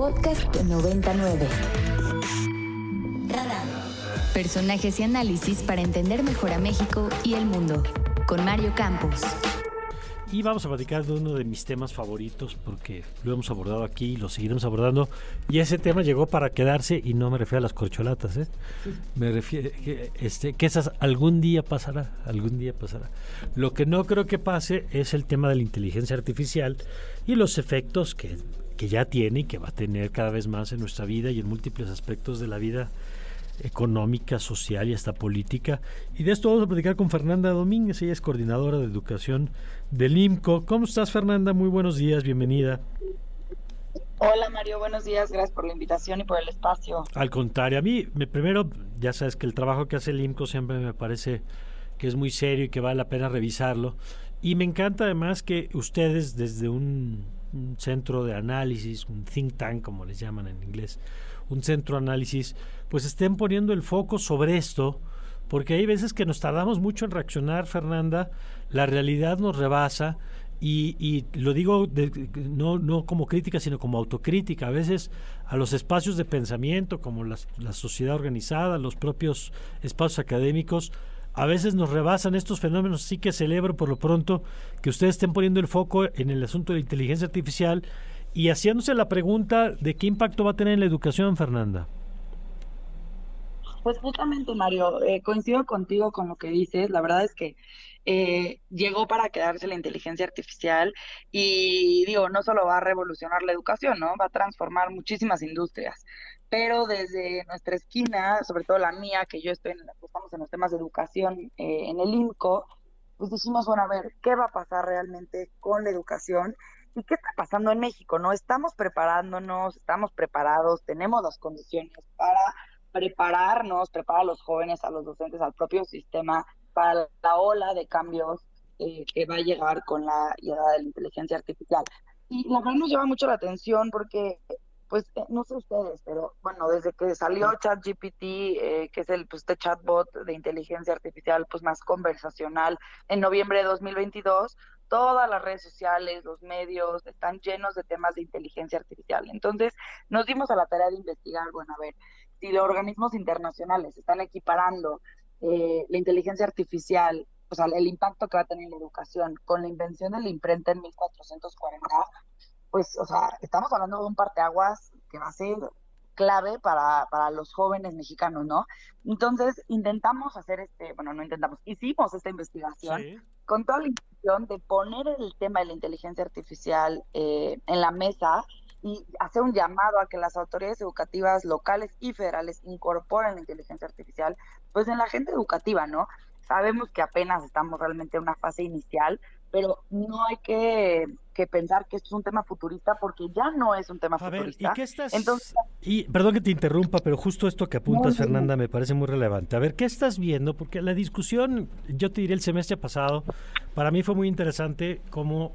Podcast 99. Personajes y análisis para entender mejor a México y el mundo. Con Mario Campos. Y vamos a platicar de uno de mis temas favoritos porque lo hemos abordado aquí y lo seguiremos abordando. Y ese tema llegó para quedarse y no me refiero a las corcholatas, ¿eh? Me refiero que, este, que esas algún día pasará, algún día pasará. Lo que no creo que pase es el tema de la inteligencia artificial y los efectos que, que ya tiene y que va a tener cada vez más en nuestra vida y en múltiples aspectos de la vida económica, social y hasta política. Y de esto vamos a platicar con Fernanda Domínguez, ella es coordinadora de educación del IMCO. ¿Cómo estás, Fernanda? Muy buenos días, bienvenida. Hola Mario, buenos días, gracias por la invitación y por el espacio. Al contrario, a mí, me, primero, ya sabes que el trabajo que hace el IMCO siempre me parece que es muy serio y que vale la pena revisarlo. Y me encanta además que ustedes desde un, un centro de análisis, un think tank como les llaman en inglés, un centro de análisis, pues estén poniendo el foco sobre esto, porque hay veces que nos tardamos mucho en reaccionar, Fernanda, la realidad nos rebasa y, y lo digo no, no como crítica, sino como autocrítica. A veces a los espacios de pensamiento, como la, la sociedad organizada, los propios espacios académicos, a veces nos rebasan estos fenómenos, sí que celebro por lo pronto que ustedes estén poniendo el foco en el asunto de la inteligencia artificial y haciéndose la pregunta de qué impacto va a tener en la educación, Fernanda. Pues justamente, Mario, eh, coincido contigo con lo que dices. La verdad es que eh, llegó para quedarse la inteligencia artificial y digo, no solo va a revolucionar la educación, ¿no? Va a transformar muchísimas industrias. Pero desde nuestra esquina, sobre todo la mía, que yo estoy en, estamos en los temas de educación eh, en el INCO, pues dijimos, bueno, a ver, ¿qué va a pasar realmente con la educación? ¿Y qué está pasando en México? ¿No? Estamos preparándonos, estamos preparados, tenemos las condiciones para prepararnos, preparar a los jóvenes, a los docentes, al propio sistema para la ola de cambios eh, que va a llegar con la llegada de la inteligencia artificial. Y la verdad nos llama mucho la atención porque, pues, eh, no sé ustedes, pero bueno, desde que salió ChatGPT, eh, que es el pues, este chatbot de inteligencia artificial pues más conversacional, en noviembre de 2022, todas las redes sociales, los medios están llenos de temas de inteligencia artificial. Entonces, nos dimos a la tarea de investigar, bueno, a ver, si los organismos internacionales están equiparando eh, la inteligencia artificial, o sea, el impacto que va a tener en la educación con la invención de la imprenta en 1440, pues, o sea, estamos hablando de un parteaguas que va a ser clave para, para los jóvenes mexicanos, ¿no? Entonces, intentamos hacer este, bueno, no intentamos, hicimos esta investigación con toda la intención de poner el tema de la inteligencia artificial eh, en la mesa y hacer un llamado a que las autoridades educativas locales y federales incorporen la inteligencia artificial, pues en la agenda educativa, ¿no? Sabemos que apenas estamos realmente en una fase inicial, pero no hay que, pensar que esto es un tema futurista porque ya no es un tema futurista. ¿y qué estás... Entonces, y perdón que te interrumpa, pero justo esto que apuntas, Fernanda, me parece muy relevante. A ver, ¿qué estás viendo? Porque la discusión, yo te diré el semestre pasado, para mí fue muy interesante cómo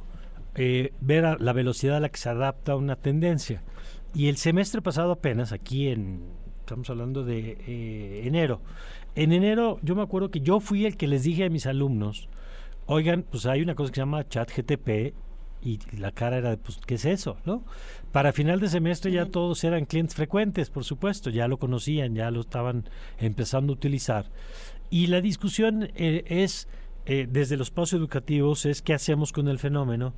eh, ver la velocidad a la que se adapta una tendencia. Y el semestre pasado apenas, aquí en, estamos hablando de eh, enero, en enero yo me acuerdo que yo fui el que les dije a mis alumnos, oigan, pues hay una cosa que se llama chat GTP y la cara era de, pues, ¿qué es eso? ¿no? Para final de semestre ya todos eran clientes frecuentes, por supuesto, ya lo conocían, ya lo estaban empezando a utilizar. Y la discusión eh, es, desde los pasos educativos, es qué hacemos con el fenómeno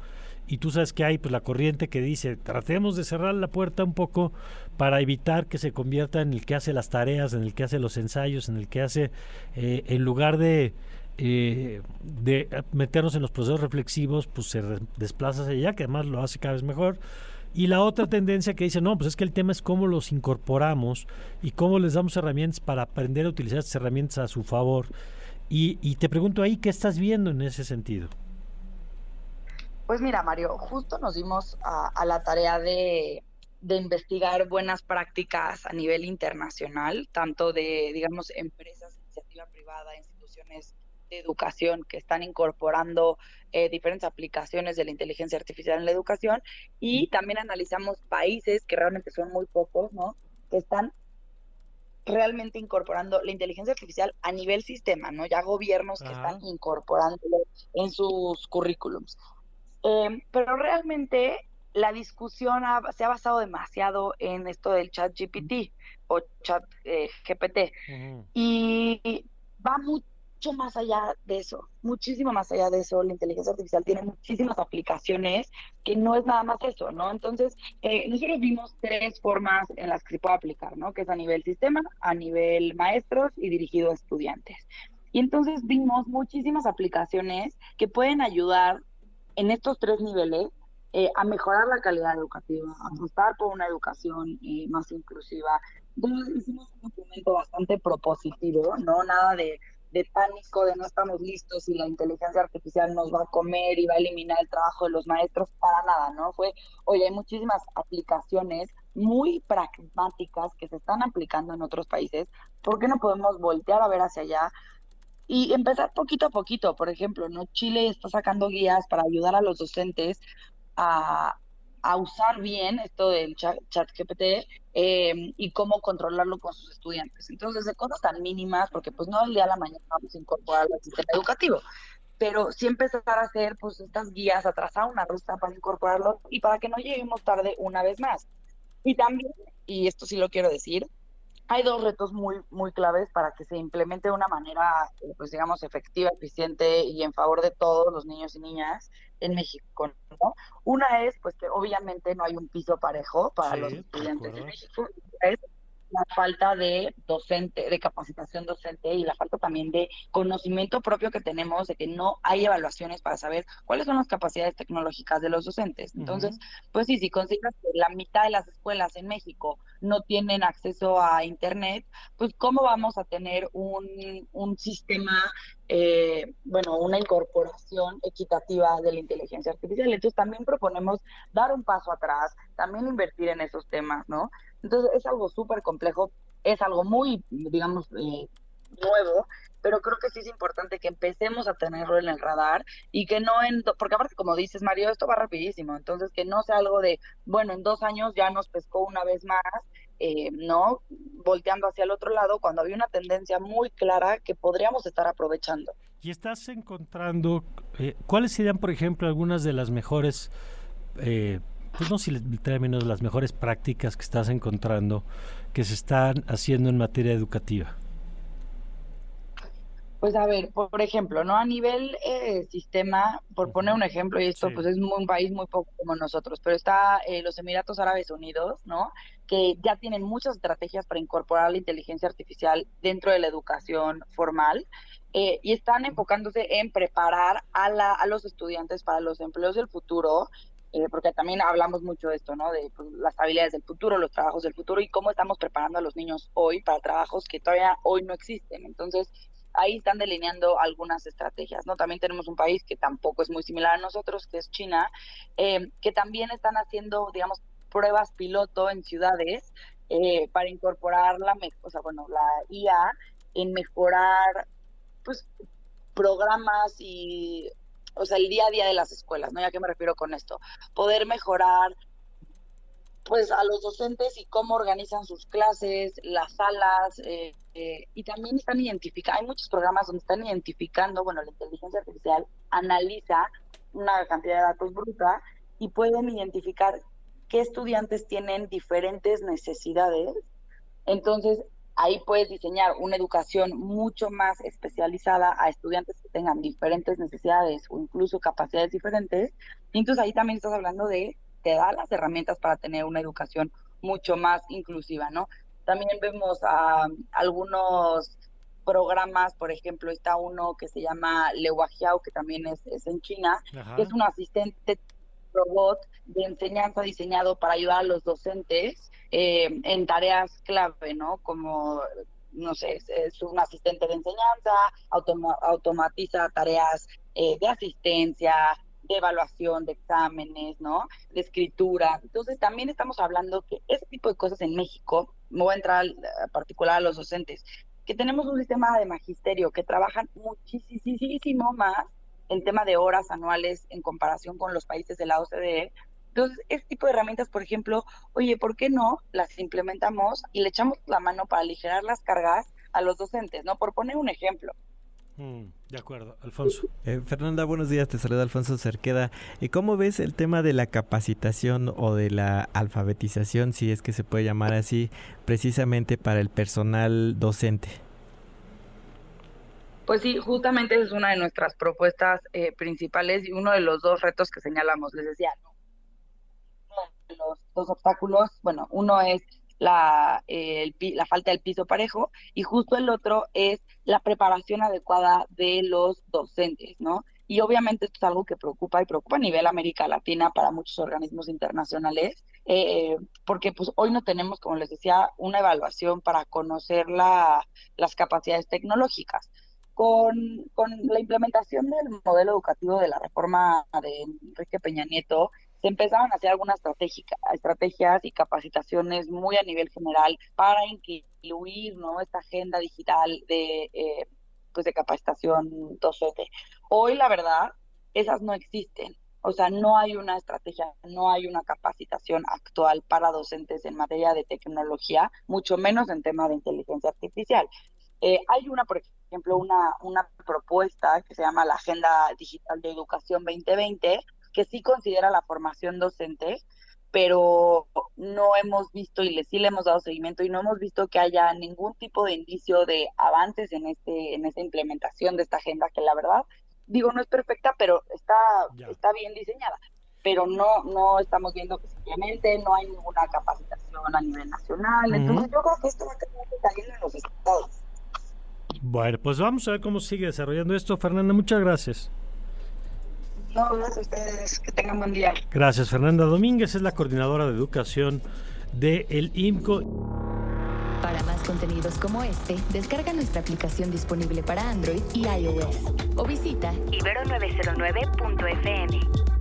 y tú sabes que hay pues la corriente que dice tratemos de cerrar la puerta un poco para evitar que se convierta en el que hace las tareas, en el que hace los ensayos, en el que hace eh, en lugar de eh, de meternos en los procesos reflexivos, pues se desplaza hacia allá, que además lo hace cada vez mejor. Y la otra tendencia que dice, no, pues es que el tema es cómo los incorporamos y cómo les damos herramientas para aprender a utilizar estas herramientas a su favor. Y, y te pregunto ahí, ¿qué estás viendo en ese sentido? Pues mira, Mario, justo nos dimos a, la tarea de, investigar buenas prácticas a nivel internacional, tanto de, digamos, empresas, iniciativa privada, instituciones de educación que están incorporando eh, diferentes aplicaciones de la inteligencia artificial en la educación y también analizamos países que realmente son muy pocos, ¿no? Que están realmente incorporando la inteligencia artificial a nivel sistema, ¿no? Ya gobiernos que están incorporándolo en sus currículums. Em, pero realmente la discusión se ha basado demasiado en esto del chat GPT o chat eh, GPT y va mucho más allá de eso, muchísimo más allá de eso. La inteligencia artificial tiene muchísimas aplicaciones que no es nada más eso, ¿no? Entonces, eh, nosotros vimos tres formas en las que se puede aplicar, ¿no? Que es a nivel sistema, a nivel maestros y dirigido a estudiantes. Y entonces vimos muchísimas aplicaciones que pueden ayudar en estos tres niveles eh, a mejorar la calidad educativa, a apostar por una educación eh, más inclusiva. Entonces hicimos un documento bastante propositivo, no nada de, de pánico, de no estamos listos y la inteligencia artificial nos va a comer y va a eliminar el trabajo de los maestros, para nada, ¿no? Fue, oye, hay muchísimas aplicaciones muy pragmáticas que se están aplicando en otros países, ¿por qué no podemos voltear a ver hacia allá? y empezar poquito a poquito. Por ejemplo, ¿no? Chile está sacando guías para ayudar a los docentes a, usar bien esto del chat, chat GPT em, y cómo controlarlo con sus estudiantes. Entonces, de cosas tan mínimas, porque pues no el día a la mañana vamos a incorporarlo al sistema educativo, pero sí empezar a hacer pues estas guías, a trazar una ruta para incorporarlo y para que no lleguemos tarde una vez más. Y también, y esto sí lo quiero decir, hay dos retos muy, muy claves para que se implemente de una manera, eh, pues digamos, efectiva, eficiente y en favor de todos los niños y niñas en México. ¿no? Una es, pues que obviamente no hay un piso parejo para los estudiantes de México. Es la falta de docente, de capacitación docente y la falta también de conocimiento propio que tenemos de que no hay evaluaciones para saber cuáles son las capacidades tecnológicas de los docentes. Entonces, pues sí, si consideras que la mitad de las escuelas en México no tienen acceso a Internet, pues cómo vamos a tener un, un sistema eh, bueno, una incorporación equitativa de la inteligencia artificial. Entonces también proponemos dar un paso atrás, también invertir en esos temas, ¿no? Entonces es algo súper complejo, es algo muy, digamos, eh, nuevo, pero creo que sí es importante que empecemos a tenerlo en el radar y que no en, porque aparte como dices Mario, esto va rapidísimo, entonces que no sea algo de, bueno, en dos años ya nos pescó una vez más, eh, ¿no? Volteando hacia el otro lado cuando había una tendencia muy clara que podríamos estar aprovechando. Y estás encontrando, eh, ¿cuáles serían, por ejemplo, algunas de las mejores eh, pues no si términos, las mejores prácticas que estás encontrando que se están haciendo en materia educativa? Pues a ver, por, ejemplo, ¿no? A nivel eh, sistema, por poner un ejemplo, y esto pues es un país muy poco como nosotros, pero está eh, los Emiratos Árabes Unidos, ¿no? Que ya tienen muchas estrategias para incorporar la inteligencia artificial dentro de la educación formal eh, y están enfocándose en preparar a, la, a los estudiantes para los empleos del futuro eh, porque también hablamos mucho de esto, ¿no? De pues, las habilidades del futuro, los trabajos del futuro y cómo estamos preparando a los niños hoy para trabajos que todavía hoy no existen. Entonces, ahí están delineando algunas estrategias, ¿no? También tenemos un país que tampoco es muy similar a nosotros, que es China, eh, que también están haciendo, digamos, pruebas piloto en ciudades eh, para incorporar la, o sea, bueno, la IA en mejorar, pues, programas y o sea, el día a día de las escuelas, ¿no? ¿Ya qué me refiero con esto? Poder mejorar pues a los docentes y cómo organizan sus clases, las salas, eh, eh, y también están identificando, hay muchos programas donde están identificando, bueno, la inteligencia artificial analiza una cantidad de datos bruta y pueden identificar qué estudiantes tienen diferentes necesidades. Entonces, ahí puedes diseñar una educación mucho más especializada a estudiantes que tengan diferentes necesidades o incluso capacidades diferentes. Y entonces ahí también estás hablando de, te da las herramientas para tener una educación mucho más inclusiva, ¿no? También vemos a algunos programas, por ejemplo, está uno que se llama Lehuajiao, que también es, es en China, que es un asistente robot de enseñanza diseñado para ayudar a los docentes eh, en tareas clave, ¿no? Como, no sé, es, un asistente de enseñanza, automatiza tareas eh, de asistencia, de evaluación, de exámenes, ¿no? De escritura. Entonces, también estamos hablando que ese tipo de cosas en México, me voy a entrar a particular a los docentes, que tenemos un sistema de magisterio que trabajan muchísimo más en tema de horas anuales en comparación con los países de la OCDE. Entonces, este tipo de herramientas, por ejemplo, oye, ¿por qué no las implementamos y le echamos la mano para aligerar las cargas a los docentes, ¿no? Por poner un ejemplo. Mm, de acuerdo, Alfonso. Eh, Fernanda, buenos días, te saluda Alfonso Cerqueda. ¿Y cómo ves el tema de la capacitación o de la alfabetización, si es que se puede llamar así, precisamente para el personal docente? Pues sí, justamente es una de nuestras propuestas eh, principales y uno de los dos retos que señalamos. Les decía, los dos obstáculos, bueno, uno es la, la falta del piso parejo y justo el otro es la preparación adecuada de los docentes, ¿no? Y obviamente esto es algo que preocupa y preocupa a nivel América Latina para muchos organismos internacionales, eh, porque pues hoy no tenemos, como les decía, una evaluación para conocer la, las capacidades tecnológicas. Con, la implementación del modelo educativo de la reforma de Enrique Peña Nieto, se empezaron a hacer algunas estrategias y capacitaciones muy a nivel general para incluir ¿no? esta agenda digital de, eh, pues de capacitación docente. Hoy, la verdad, esas no existen. O sea, no hay una estrategia, no hay una capacitación actual para docentes en materia de tecnología, mucho menos en tema de inteligencia artificial. Eh, hay una, por ejemplo, una, una propuesta que se llama la Agenda Digital de Educación 2020, que sí considera la formación docente, pero no hemos visto y le, sí le hemos dado seguimiento y no hemos visto que haya ningún tipo de indicio de avances en este en esta implementación de esta agenda que la verdad digo no es perfecta pero está está bien diseñada. Pero no no estamos viendo que simplemente no hay ninguna capacitación a nivel nacional. Entonces yo creo que esto va a tener que salir en los estados bueno pues vamos a ver cómo sigue desarrollando esto Fernanda muchas gracias no, gracias a ustedes. Que tengan buen día. Gracias. Fernanda Domínguez es la coordinadora de educación de el IMCO. Para más contenidos como este, descarga nuestra aplicación disponible para Android y iOS o visita ibero909.fm.